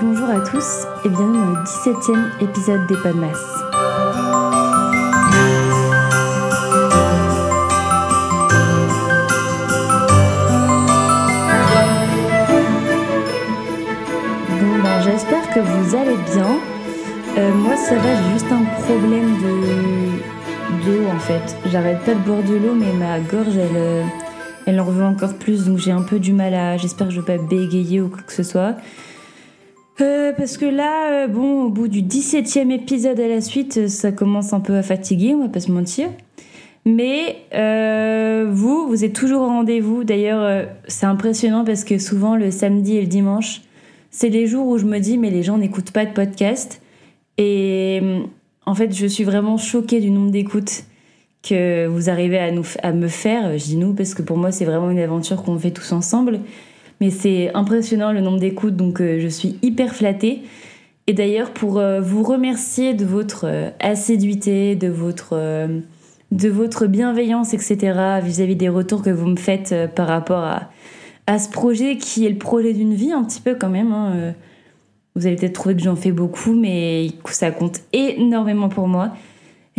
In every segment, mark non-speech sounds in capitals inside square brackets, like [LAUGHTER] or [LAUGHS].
Bonjour à tous et bienvenue dans le 17e épisode des Podmas. Bon ben j'espère que vous allez bien. Euh, moi ça va, j'ai juste un problème de d'eau en fait. J'arrête pas de boire de l'eau mais ma gorge elle, euh, elle en veut encore plus donc j'ai un peu du mal à... J'espère que je vais pas bégayer ou quoi que ce soit. Euh, parce que là, euh, bon, au bout du 17e épisode à la suite, euh, ça commence un peu à fatiguer, on va pas se mentir. Mais vous, vous êtes toujours au rendez-vous. D'ailleurs, c'est impressionnant parce que souvent le samedi et le dimanche, c'est les jours où je me dis mais les gens n'écoutent pas de podcast. Et en fait, je suis vraiment choquée du nombre d'écoutes que vous arrivez à, nous, à me faire. Je dis nous parce que pour moi, c'est vraiment une aventure qu'on fait tous ensemble. Mais c'est impressionnant le nombre d'écoutes, donc euh, je suis hyper flattée. Et d'ailleurs, pour euh, vous remercier de votre euh, assiduité, de votre, de votre bienveillance, etc., vis-à-vis des retours que vous me faites par rapport à, à ce projet qui est le projet d'une vie, un petit peu quand même. hein. Vous allez peut-être trouver que j'en fais beaucoup, mais ça compte énormément pour moi.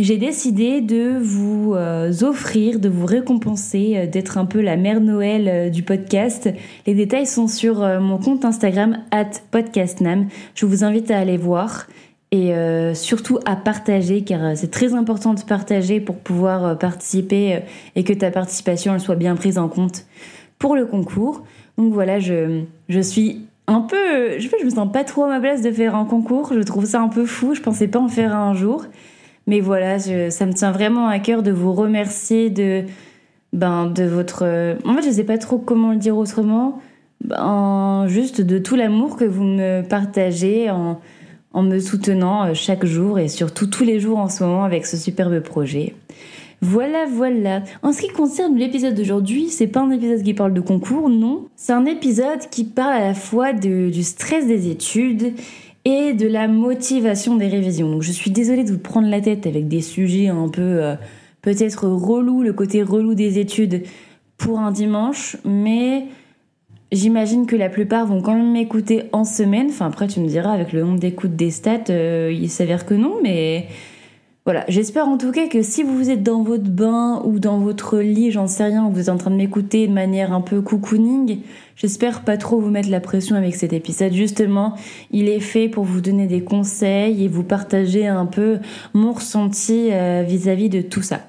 J'ai décidé de vous euh, offrir, de vous récompenser, euh, d'être un peu la mère Noël euh, du podcast. Les détails sont sur mon compte Instagram podcastnam. Je vous invite à aller voir et surtout à partager car c'est très important de partager pour pouvoir participer et que ta participation soit bien prise en compte pour le concours. Donc voilà, je, je suis un peu, je je me sens pas trop à ma place de faire un concours. Je trouve ça un peu fou. Je pensais pas en faire un jour. Mais voilà, ça me tient vraiment à cœur de vous remercier de, ben, de votre. euh, En fait, je sais pas trop comment le dire autrement. Ben, juste de tout l'amour que vous me partagez en, en me soutenant euh, chaque jour et surtout tous les jours en ce moment avec ce superbe projet. Voilà, voilà. En ce qui concerne l'épisode d'aujourd'hui, c'est pas un épisode qui parle de concours, non. C'est un épisode qui parle à la fois du stress des études et de la motivation des révisions. Je suis désolée de vous prendre la tête avec des sujets un peu euh, peut-être relous, le côté relou des études pour un dimanche, mais j'imagine que la plupart vont quand même m'écouter en semaine. Enfin après tu me diras avec le nombre d'écoutes des stats, euh, il s'avère que non, mais voilà, j'espère en tout cas que si vous êtes dans votre bain ou dans votre lit, j'en sais rien, vous êtes en train de m'écouter de manière un peu cocooning, j'espère pas trop vous mettre la pression avec cet épisode. Justement, il est fait pour vous donner des conseils et vous partager un peu mon ressenti euh, vis-à-vis de tout ça.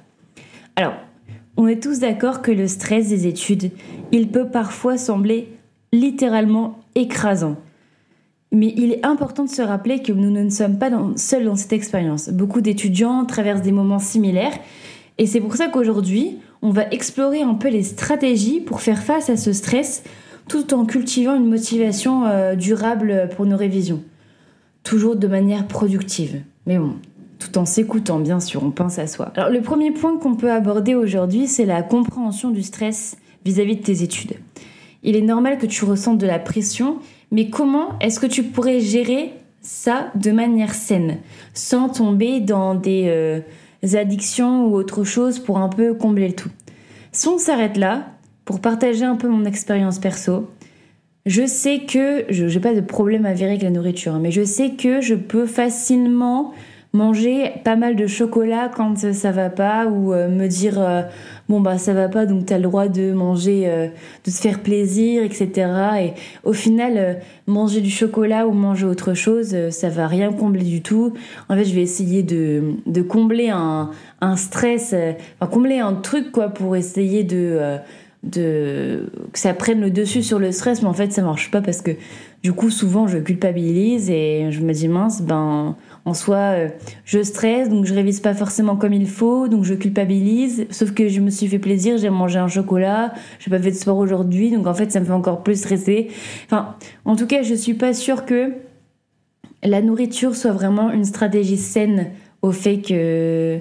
Alors, on est tous d'accord que le stress des études, il peut parfois sembler littéralement écrasant. Mais il est important de se rappeler que nous ne sommes pas seuls dans cette expérience. Beaucoup d'étudiants traversent des moments similaires et c'est pour ça qu'aujourd'hui, on va explorer un peu les stratégies pour faire face à ce stress tout en cultivant une motivation euh, durable pour nos révisions. Toujours de manière productive. Mais bon, tout en s'écoutant, bien sûr, on pense à soi. Alors, le premier point qu'on peut aborder aujourd'hui, c'est la compréhension du stress vis-à-vis de tes études. Il est normal que tu ressentes de la pression, mais comment est-ce que tu pourrais gérer ça de manière saine, sans tomber dans des euh, addictions ou autre chose pour un peu combler le tout? Si on s'arrête là, pour partager un peu mon expérience perso, je sais que je n'ai pas de problème avéré avec la nourriture, hein, mais je sais que je peux facilement manger pas mal de chocolat quand ça va pas ou euh, me dire euh, bon bah ça va pas donc t'as le droit de manger euh, de se faire plaisir etc et au final euh, manger du chocolat ou manger autre chose euh, ça va rien combler du tout. En fait je vais essayer de, de combler un, un stress euh, enfin combler un truc quoi pour essayer de euh, de que ça prenne le dessus sur le stress. Mais en fait ça marche pas parce que du coup souvent je culpabilise et je me dis mince ben en soi euh, je stresse donc je révise pas forcément comme il faut donc je culpabilise sauf que je me suis fait plaisir j'ai mangé un chocolat j'ai pas fait de sport aujourd'hui donc en fait ça me fait encore plus stresser enfin en tout cas je suis pas sûre que la nourriture soit vraiment une stratégie saine au fait que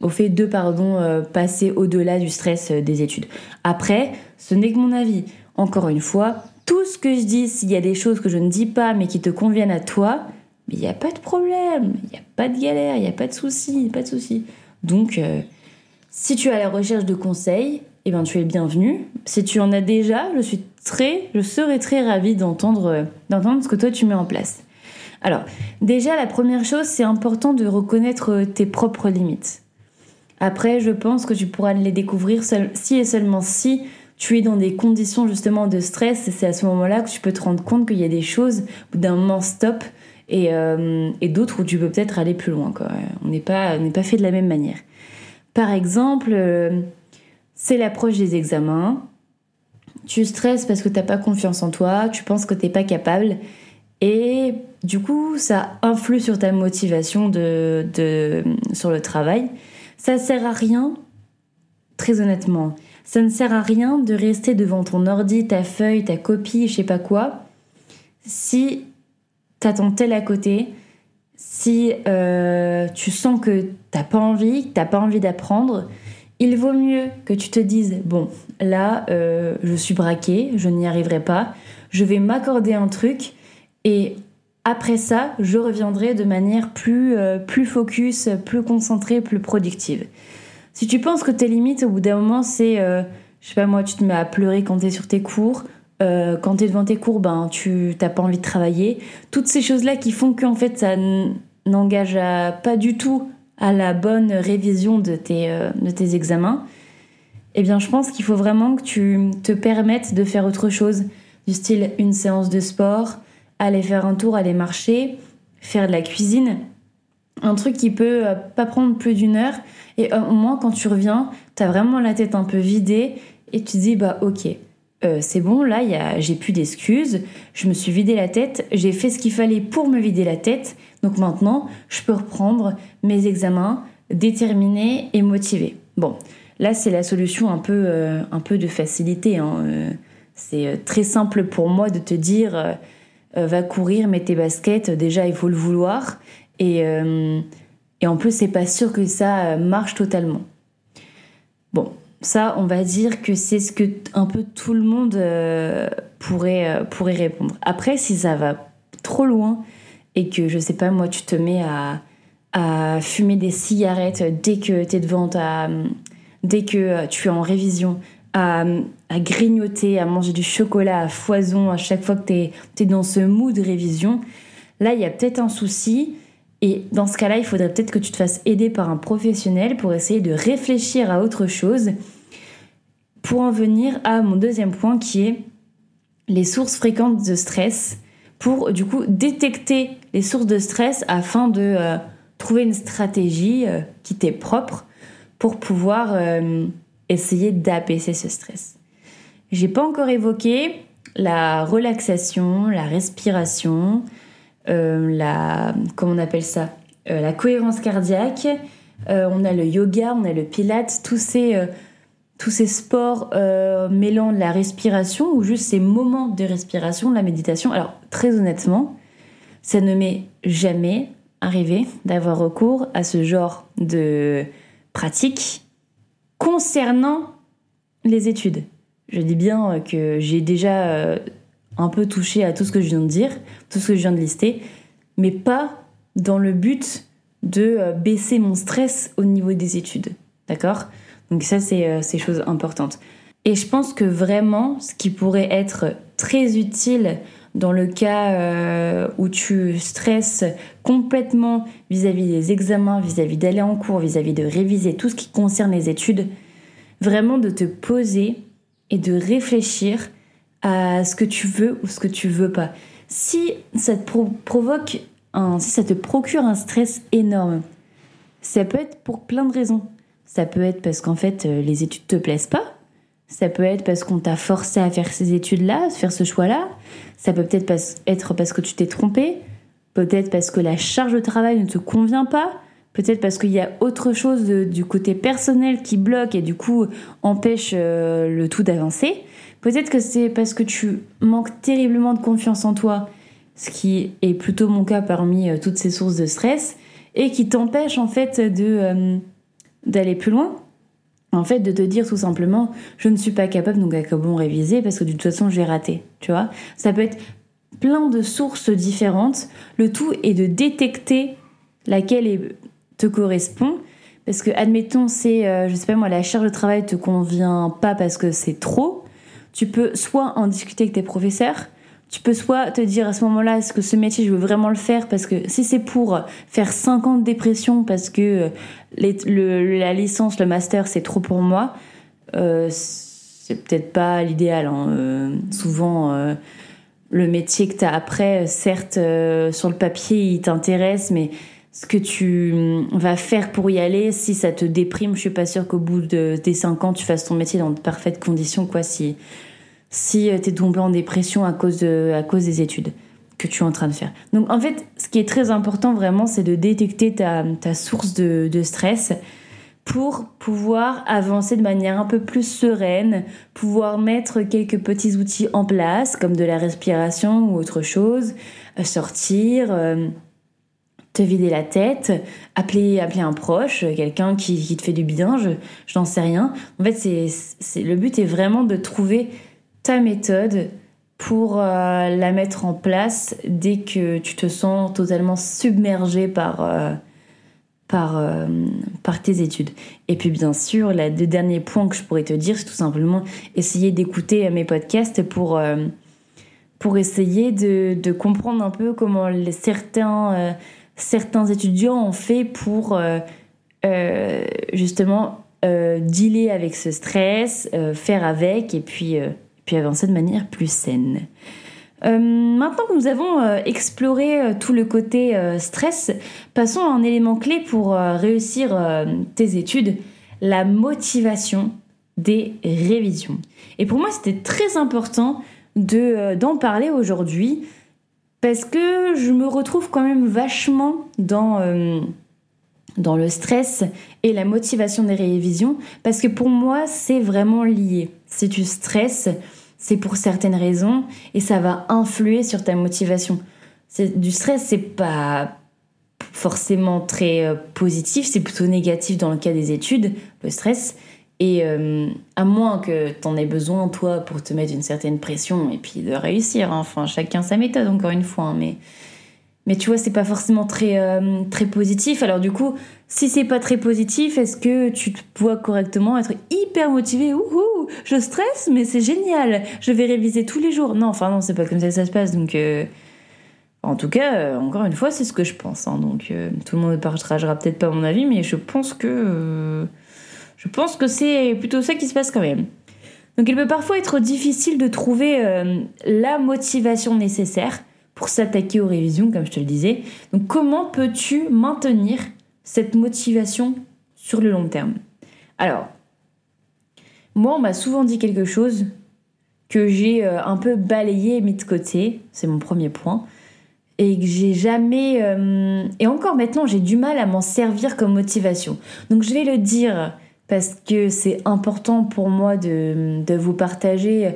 au fait de pardon euh, passer au-delà du stress euh, des études. Après, ce n'est que mon avis. Encore une fois, tout ce que je dis, s'il y a des choses que je ne dis pas mais qui te conviennent à toi, il n'y a pas de problème, il n'y a pas de galère, il n'y a pas de souci, pas de souci. Donc, euh, si tu es à la recherche de conseils, eh ben, tu es le bienvenu. Si tu en as déjà, je suis serais, je serais très ravie d'entendre, d'entendre ce que toi tu mets en place. Alors, déjà, la première chose, c'est important de reconnaître tes propres limites. Après, je pense que tu pourras les découvrir si et seulement si tu es dans des conditions justement de stress. Et c'est à ce moment-là que tu peux te rendre compte qu'il y a des choses d'un moment stop et, euh, et d'autres où tu peux peut-être aller plus loin. On n'est pas, pas fait de la même manière. Par exemple, euh, c'est l'approche des examens. Tu stresses parce que tu n'as pas confiance en toi, tu penses que tu n'es pas capable. Et du coup, ça influe sur ta motivation de, de, sur le travail. Ça sert à rien, très honnêtement. Ça ne sert à rien de rester devant ton ordi, ta feuille, ta copie, je sais pas quoi, si t'attends tel à côté, si euh, tu sens que t'as pas envie, que t'as pas envie d'apprendre, il vaut mieux que tu te dises bon, là, euh, je suis braqué, je n'y arriverai pas, je vais m'accorder un truc et après ça, je reviendrai de manière plus, euh, plus focus, plus concentrée, plus productive. Si tu penses que tes limites, au bout d'un moment, c'est, euh, je sais pas moi, tu te mets à pleurer quand t'es sur tes cours, euh, quand t'es devant tes cours, ben tu t'as pas envie de travailler. Toutes ces choses-là qui font qu'en fait ça n'engage pas du tout à la bonne révision de tes, de tes examens. Eh bien, je pense qu'il faut vraiment que tu te permettes de faire autre chose, du style une séance de sport, aller faire un tour, aller marcher, faire de la cuisine. Un truc qui peut euh, pas prendre plus d'une heure. Et euh, au moins, quand tu reviens, t'as vraiment la tête un peu vidée et tu dis, bah ok, euh, c'est bon, là, j'ai plus d'excuses, je me suis vidé la tête, j'ai fait ce qu'il fallait pour me vider la tête, donc maintenant, je peux reprendre mes examens déterminés et motivés. Bon, là, c'est la solution un peu, un peu de facilité. Hein. c'est très simple pour moi de te dire euh, va courir, mets tes baskets, déjà il faut le vouloir. Et, euh, et en plus, c'est pas sûr que ça marche totalement. Bon, ça, on va dire que c'est ce que un peu tout le monde euh, pourrait, pourrait répondre. Après, si ça va trop loin et que, je sais pas, moi, tu te mets à, à fumer des cigarettes dès que tu es devant ta. dès que tu es en révision, à, grignoter, à manger du chocolat à foison à chaque fois que tu es, dans ce mood de révision, là, il y a peut-être un souci. Et dans ce cas-là, il faudrait peut-être que tu te fasses aider par un professionnel pour essayer de réfléchir à autre chose. Pour en venir à mon deuxième point qui est les sources fréquentes de stress. Pour du coup détecter les sources de stress afin de euh, trouver une stratégie euh, qui t'est propre pour pouvoir euh, essayer d'apaiser ce stress. J'ai pas encore évoqué la relaxation, la respiration, la comment on appelle ça, euh, la cohérence cardiaque. Euh, on a le yoga, on a le pilates, tous ces tous ces sports mêlant la respiration ou juste ces moments de respiration, la méditation. Alors très honnêtement, ça ne m'est jamais arrivé d'avoir recours à ce genre de pratique Concernant les études, je dis bien que j'ai déjà euh, un peu touché à tout ce que je viens de dire, tout ce que je viens de lister, mais pas dans le but de euh, baisser mon stress au niveau des études. D'accord? Donc ça, c'est euh, ces choses importantes. Et je pense que vraiment, ce qui pourrait être très utile dans le cas où tu stresses complètement vis-à-vis des examens, vis-à-vis d'aller en cours, vis-à-vis de réviser tout ce qui concerne les études, vraiment de te poser et de réfléchir à ce que tu veux ou ce que tu veux pas. Si ça te provoque un, si ça te procure un stress énorme, ça peut être pour plein de raisons. Ça peut être parce qu'en fait euh, les études te plaisent pas, ça peut être parce qu'on t'a forcé à faire ces études-là, à faire ce choix-là. Ça peut peut-être être parce que tu t'es trompé. Peut-être parce que la charge de travail ne te convient pas. Peut-être parce qu'il y a autre chose du côté personnel qui bloque et du coup empêche euh, le tout d'avancer. Peut-être que c'est parce que tu manques terriblement de confiance en toi, ce qui est plutôt mon cas parmi euh, toutes ces sources de stress, et qui t'empêche en fait de euh, d'aller plus loin en fait, de te dire tout simplement, je ne suis pas capable, donc à quoi bon réviser parce que de toute façon, j'ai raté. Tu vois Ça peut être plein de sources différentes. Le tout est de détecter laquelle te correspond. Parce que, admettons, c'est, euh, je sais pas moi, la charge de travail te convient pas parce que c'est trop. Tu peux soit en discuter avec tes professeurs, tu peux soit te dire à ce moment-là, est-ce que ce métier, je veux vraiment le faire Parce que si c'est pour faire 5 ans de dépression parce que euh, la licence, le master, c'est trop pour moi, euh, c'est peut-être pas l'idéal. Hein. Euh, souvent, le métier que tu as après, certes, sur le papier, il t'intéresse, mais ce que tu hum, vas faire pour y aller, si ça te déprime, je suis pas sûre qu'au bout de, des 5 ans, tu fasses ton métier dans de parfaites conditions, quoi, si si euh, tu es tombé en dépression à cause, à cause des études que tu es en train de faire. Donc en fait, ce qui est très important vraiment, c'est de détecter ta, ta source de, stress pour pouvoir avancer de manière un peu plus sereine, pouvoir mettre quelques petits outils en place, comme de la respiration ou autre chose, euh, sortir, euh, te vider la tête, appeler, appeler un proche, quelqu'un qui, qui, te fait du bien, je, je n'en sais rien. En fait, c'est, le but est vraiment de trouver ta méthode pour euh, la mettre en place dès que tu te sens totalement submergé par, euh, par, euh, par tes études. Et puis bien sûr, le dernier point que je pourrais te dire, c'est tout simplement essayer d'écouter mes podcasts pour, pour essayer de, de, comprendre un peu comment certains, certains étudiants ont fait pour justement dealer avec ce stress, faire avec et puis puis avancer de manière plus saine. Euh, maintenant que nous avons euh, exploré euh, tout le côté stress, passons à un élément clé pour réussir tes études, la motivation des révisions. Et pour moi, c'était très important de, d'en parler aujourd'hui parce que je me retrouve quand même vachement dans, dans le stress et la motivation des révisions parce que pour moi, c'est vraiment lié. Si tu stresses, c'est pour certaines raisons et ça va influer sur ta motivation. Du stress, c'est pas forcément très euh, positif, c'est plutôt négatif dans le cas des études, le stress. Et euh, à moins que tu en aies besoin, toi, pour te mettre une certaine pression et puis de réussir. Hein. Enfin, chacun sa méthode, encore une fois. Hein. mais mais tu vois, c'est pas forcément très, euh, très positif. Alors du coup, si c'est pas très positif, est-ce que tu te vois correctement être hyper motivé Ouhou, je stresse, mais c'est génial. Je vais réviser tous les jours. Non, enfin non, c'est pas comme ça que ça se passe. Donc, euh, en tout cas, euh, encore une fois, c'est ce que je pense. Hein. donc, tout le monde ne partagera peut-être pas mon avis, mais je pense que je pense que c'est plutôt ça qui se passe quand même. Donc, il peut parfois être difficile de trouver la motivation nécessaire pour s'attaquer aux révisions, comme je te le disais. Donc comment peux-tu maintenir cette motivation sur le long terme? Alors, moi, on m'a souvent dit quelque chose que j'ai euh, un peu balayé et mis de côté, c'est mon premier point, et que j'ai jamais... Euh, et encore maintenant, j'ai du mal à m'en servir comme motivation. Donc je vais le dire parce que c'est important pour moi de, de vous partager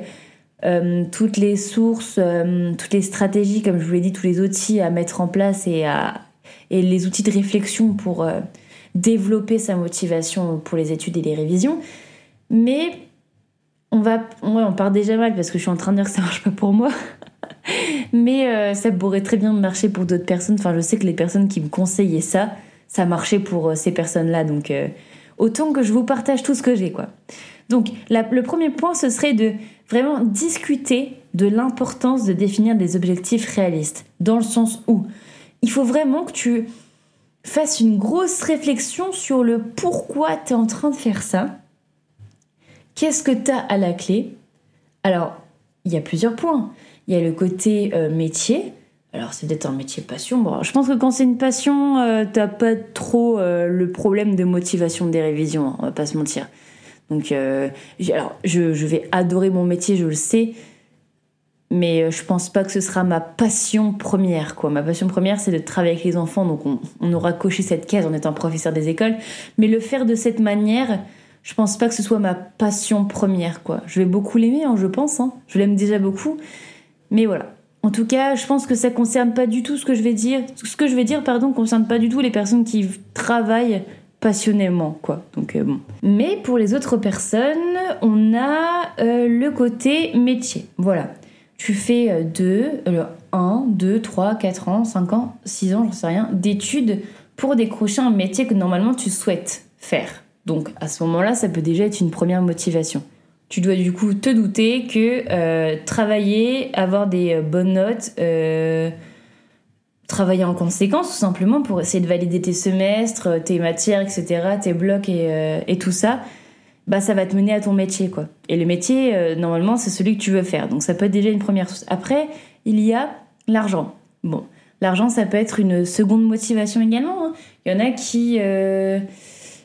euh, toutes les sources, euh, toutes les stratégies, comme je vous l'ai dit, tous les outils à mettre en place et, les outils de réflexion pour euh, développer sa motivation pour les études et les révisions. Mais on va, on part déjà mal parce que je suis en train de dire que ça marche pas pour moi. [LAUGHS] Mais ça pourrait très bien marcher pour d'autres personnes. Enfin, je sais que les personnes qui me conseillaient ça, ça marchait pour ces personnes-là. Donc, autant que je vous partage tout ce que j'ai, quoi. Donc, le premier point, ce serait de vraiment discuter de l'importance de définir des objectifs réalistes, dans le sens où il faut vraiment que tu fasses une grosse réflexion sur le pourquoi tu es en train de faire ça. Qu'est-ce que tu as à la clé? Alors, il y a plusieurs points. Il y a le côté euh, métier. Alors, c'est peut-être un métier passion. Bon, je pense que quand c'est une passion, euh, t'as pas trop euh, le problème de motivation des révisions, hein, on va pas se mentir. Donc, euh, alors, je, vais adorer mon métier, je le sais, mais euh, je pense pas que ce sera ma passion première. Quoi. Ma passion première, c'est de travailler avec les enfants, donc on, aura coché cette case en étant professeur des écoles. Mais le faire de cette manière, je pense pas que ce soit ma passion première. Quoi. Je vais beaucoup l'aimer, hein, je pense. Hein. Je l'aime déjà beaucoup. Mais voilà. En tout cas, je pense que ça concerne pas du tout ce que je vais dire. Ce que je vais dire, pardon, concerne pas du tout les personnes qui travaillent passionnément, quoi. Donc euh, bon. Mais pour les autres personnes, on a euh, le côté métier. Voilà. Tu fais 2, 1, 2, 3, 4 ans, 5 ans, 6 ans, j'en sais rien, d'études pour décrocher un métier que normalement tu souhaites faire. Donc à ce moment-là, ça peut déjà être une première motivation. tu dois du coup te douter que travailler, avoir des bonnes notes, travailler en conséquence tout simplement pour essayer de valider tes semestres, tes matières, etc., tes blocs et, et tout ça, bah ça va te mener à ton métier quoi. Et le métier euh, normalement c'est celui que tu veux faire. Donc ça peut être déjà une première chose. Après, il y a l'argent. Bon, l'argent ça peut être une seconde motivation également. Hein. Il y en a qui euh,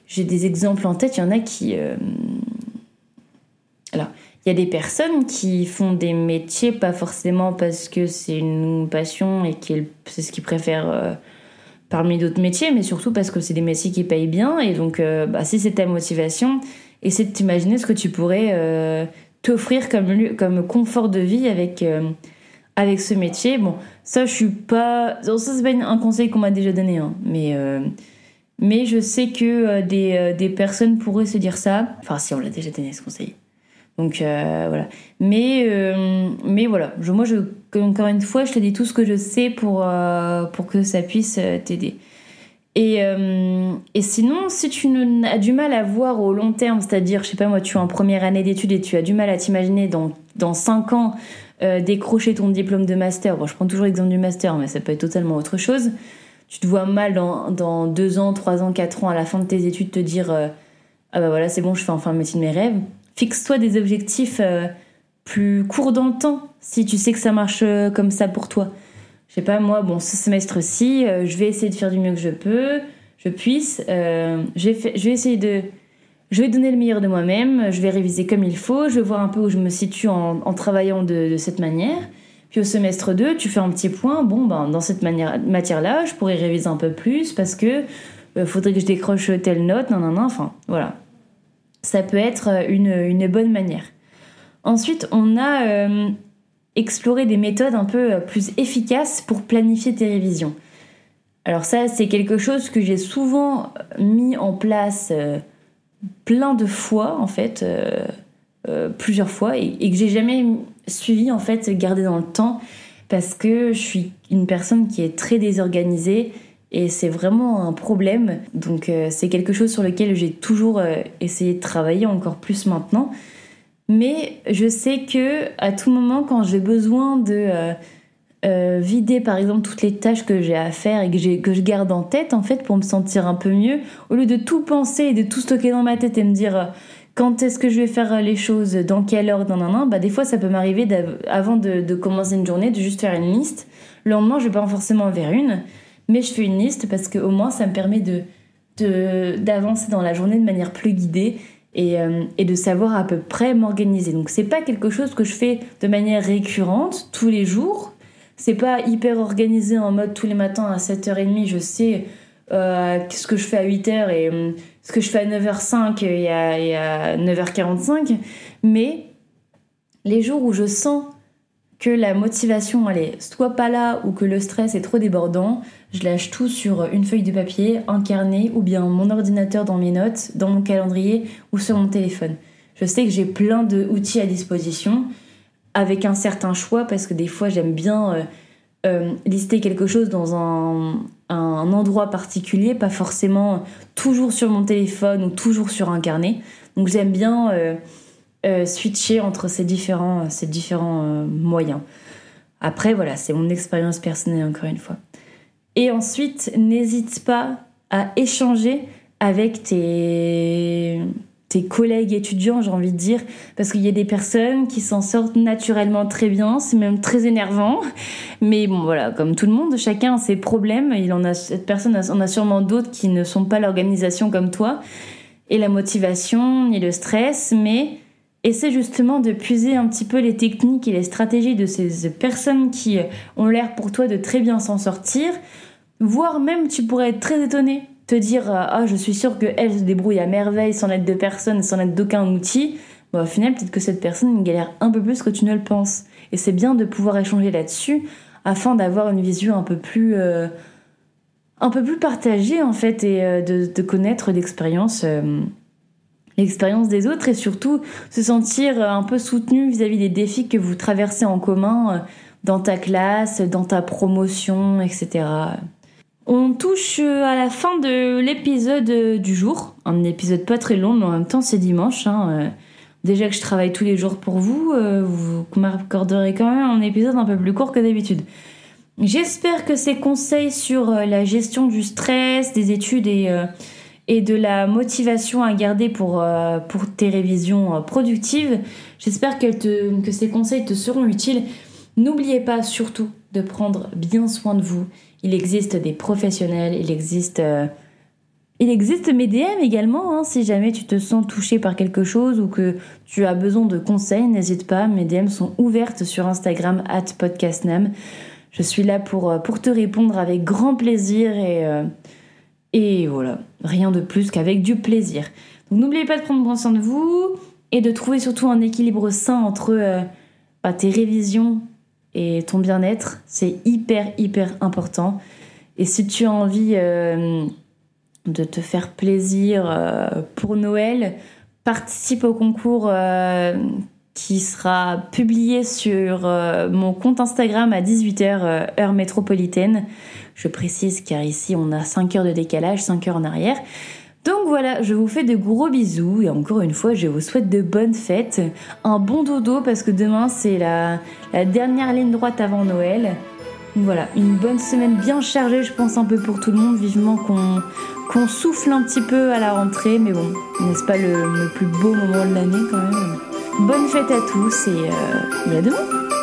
j'ai des exemples en tête, il y en a qui euh, alors, il y a des personnes qui font des métiers pas forcément parce que c'est une passion et que c'est ce qu'ils préfèrent parmi d'autres métiers, mais surtout parce que c'est des métiers qui payent bien. Et donc, bah, si c'est ta motivation, essaie de t'imaginer ce que tu pourrais euh, t'offrir comme, comme confort de vie avec, euh, avec ce métier. Bon, ça, je suis pas. Ça, c'est pas un conseil qu'on m'a déjà donné, hein, mais. Euh, mais je sais que des, des, personnes pourraient se dire ça. Enfin, si on l'a déjà donné ce conseil. Donc voilà. Mais, mais voilà, moi, encore une fois, je te dis tout ce que je sais pour, pour que ça puisse t'aider. Et, euh, et, sinon, si tu as du mal à voir au long terme, c'est-à-dire, je sais pas moi, tu es en première année d'études et tu as du mal à t'imaginer dans, dans 5 ans euh, décrocher ton diplôme de master, bon, je prends toujours l'exemple du master, mais ça peut être totalement autre chose. Tu te vois mal dans, dans 2 ans, 3 ans, 4 ans, à la fin de tes études, te dire euh, Ah bah voilà, c'est bon, je fais enfin le métier de mes rêves. Fixe-toi des objectifs plus courts dans le temps si tu sais que ça marche comme ça pour toi je sais pas moi, bon, ce semestre-ci, euh, je vais essayer de faire du mieux que je peux, je puisse. Euh, je, vais vais essayer de. Je vais donner le meilleur de moi-même, je vais réviser comme il faut, je vais voir un peu où je me situe en, travaillant de, cette manière. Puis au semestre 2, tu fais un petit point, bon, ben, dans cette matière-là, je pourrais réviser un peu plus parce que euh, faudrait que je décroche telle note, non, non, non, enfin, voilà. Ça peut être une, une bonne manière. Ensuite, on a explorer des méthodes un peu euh, plus efficaces pour planifier tes révisions. Alors ça, c'est quelque chose que j'ai souvent mis en place euh, plein de fois, en fait, euh, plusieurs fois, et, que j'ai jamais suivi, en fait, gardé dans le temps, parce que je suis une personne qui est très désorganisée, et c'est vraiment un problème. Donc c'est quelque chose sur lequel j'ai toujours essayé de travailler, encore plus maintenant. Mais je sais que à tout moment, quand j'ai besoin de euh, euh, vider par exemple toutes les tâches que j'ai à faire et que, je garde en tête en fait pour me sentir un peu mieux, au lieu de tout penser et de tout stocker dans ma tête et me dire euh, quand est-ce que je vais faire les choses, dans quelle ordre, nan, nan, bah des fois ça peut m'arriver avant de, commencer une journée de juste faire une liste. Le lendemain, je vais pas forcément en faire une, mais je fais une liste parce que au moins ça me permet de d'avancer dans la journée de manière plus guidée euh, et, de savoir à peu près m'organiser. Donc c'est pas quelque chose que je fais de manière récurrente tous les jours. C'est pas hyper organisé en mode tous les matins à 7h30, je sais euh, ce que je fais à 8h et ce que je fais à 9h05 et à, et à 9h45. Mais les jours où je sens que la motivation elle est soit pas là ou que le stress est trop débordant, je lâche tout sur une feuille de papier, un carnet ou bien mon ordinateur dans mes notes, dans mon calendrier ou sur mon téléphone. Je sais que j'ai plein d'outils à disposition avec un certain choix parce que des fois j'aime bien euh, euh, lister quelque chose dans un, endroit particulier, pas forcément toujours sur mon téléphone ou toujours sur un carnet. Donc j'aime bien euh, euh, switcher entre ces différents, ces différents euh, moyens. Après, voilà, c'est mon expérience personnelle encore une fois. Et ensuite, n'hésite pas à échanger avec tes, tes collègues étudiants, j'ai envie de dire, parce qu'il y a des personnes qui s'en sortent naturellement très bien, c'est même très énervant. Mais bon, voilà, comme tout le monde, chacun a ses problèmes. Il en a, cette personne en a sûrement d'autres qui ne sont pas l'organisation comme toi, et la motivation, ni le stress, mais essaie justement de puiser un petit peu les techniques et les stratégies de ces personnes qui ont l'air pour toi de très bien s'en sortir, voire même tu pourrais être très étonné, te dire ah je suis sûre qu'elle se débrouille à merveille sans aide de personne, sans aide d'aucun outil. Bon, au final peut-être que cette personne galère un peu plus que tu ne le penses. Et c'est bien de pouvoir échanger là-dessus afin d'avoir une vision un peu plus euh, un peu plus partagée en fait et euh, de, connaître d'expériences euh, l'expérience des autres et surtout se sentir un peu soutenu vis-à-vis des défis que vous traversez en commun euh, dans ta classe, dans ta promotion, etc. On touche euh, à la fin de l'épisode euh, du jour, un épisode pas très long, mais en même temps c'est dimanche. Hein, déjà que je travaille tous les jours pour vous, vous m'accorderez quand même un épisode un peu plus court que d'habitude. J'espère que ces conseils sur la gestion du stress, des études et et de la motivation à garder pour, euh, pour tes révisions euh, productives. J'espère que ces conseils te seront utiles. N'oubliez pas surtout de prendre bien soin de vous. Il existe des professionnels, il existe, euh, il existe mes DM également. Hein. si jamais tu te sens touché par quelque chose ou que tu as besoin de conseils, n'hésite pas. Mes DM sont ouvertes sur Instagram at podcastnam. Je suis là pour, pour te répondre avec grand plaisir et et voilà, rien de plus qu'avec du plaisir. Donc n'oubliez pas de prendre soin de vous et de trouver surtout un équilibre sain entre euh, bah, tes révisions et ton bien-être. C'est hyper, hyper important. Et si tu as envie euh, de te faire plaisir euh, pour Noël, participe au concours qui sera publié sur mon compte Instagram à 18h heure métropolitaine. Je précise car ici on a 5 heures de décalage, 5 heures en arrière. Donc voilà, je vous fais de gros bisous et encore une fois, je vous souhaite de bonnes fêtes, un bon dodo parce que demain c'est la, dernière ligne droite avant Noël. voilà, une bonne semaine bien chargée, je pense un peu pour tout le monde, vivement qu'on souffle un petit peu à la rentrée, mais bon, n'est-ce pas le, plus beau moment de l'année quand même? Bonne fête à tous et, euh, et à demain